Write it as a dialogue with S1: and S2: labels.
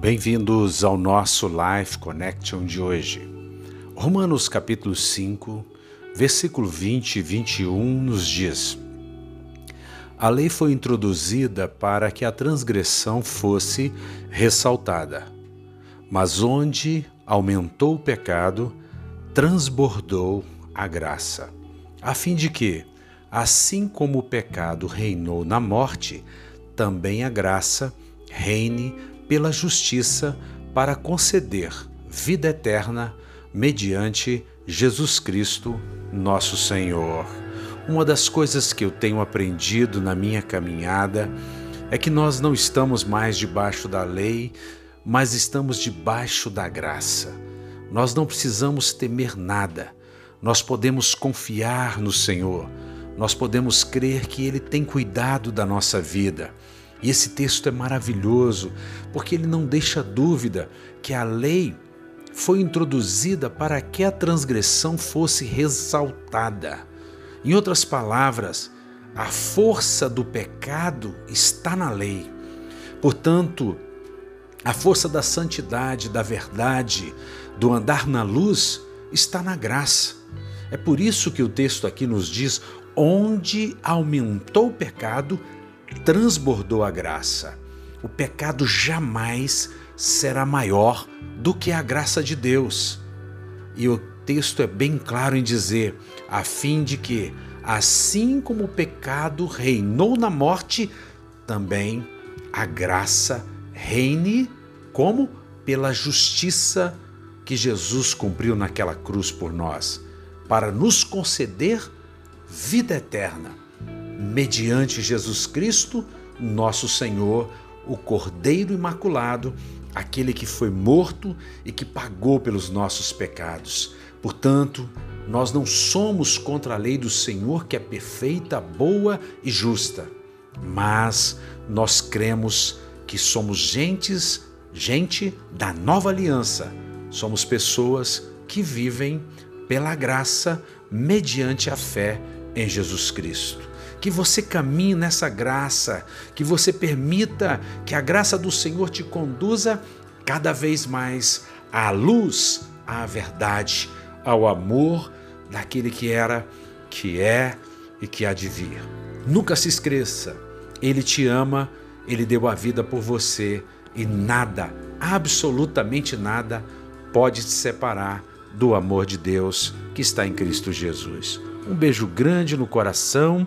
S1: Bem-vindos ao nosso Life Connection de hoje. Romanos capítulo 5, versículo 20 e 21 nos diz: A lei foi introduzida para que a transgressão fosse ressaltada, mas onde aumentou o pecado, transbordou a graça, a fim de que, assim como o pecado reinou na morte, também a graça reine pela justiça para conceder vida eterna mediante Jesus Cristo, nosso Senhor. Uma das coisas que eu tenho aprendido na minha caminhada é que nós não estamos mais debaixo da lei, mas estamos debaixo da graça. Nós não precisamos temer nada. Nós podemos confiar no Senhor. Nós podemos crer que Ele tem cuidado da nossa vida. E esse texto é maravilhoso, porque ele não deixa dúvida que a lei foi introduzida para que a transgressão fosse ressaltada. Em outras palavras, a força do pecado está na lei. Portanto, a força da santidade, da verdade, do andar na luz está na graça. É por isso que o texto aqui nos diz: onde aumentou o pecado, transbordou a graça. O pecado jamais será maior do que a graça de Deus. E o texto é bem claro em dizer, a fim de que, assim como o pecado reinou na morte, também a graça reine como pela justiça que Jesus cumpriu naquela cruz por nós, para nos conceder vida eterna mediante Jesus Cristo, nosso Senhor, o Cordeiro Imaculado, aquele que foi morto e que pagou pelos nossos pecados. Portanto, nós não somos contra a lei do Senhor, que é perfeita, boa e justa, mas nós cremos que somos gentes, gente da nova aliança. Somos pessoas que vivem pela graça mediante a fé em Jesus Cristo que você caminhe nessa graça, que você permita que a graça do Senhor te conduza cada vez mais à luz, à verdade, ao amor daquele que era, que é e que há de vir. Nunca se esqueça, Ele te ama, Ele deu a vida por você e nada, absolutamente nada, pode te separar do amor de Deus que está em Cristo Jesus. Um beijo grande no coração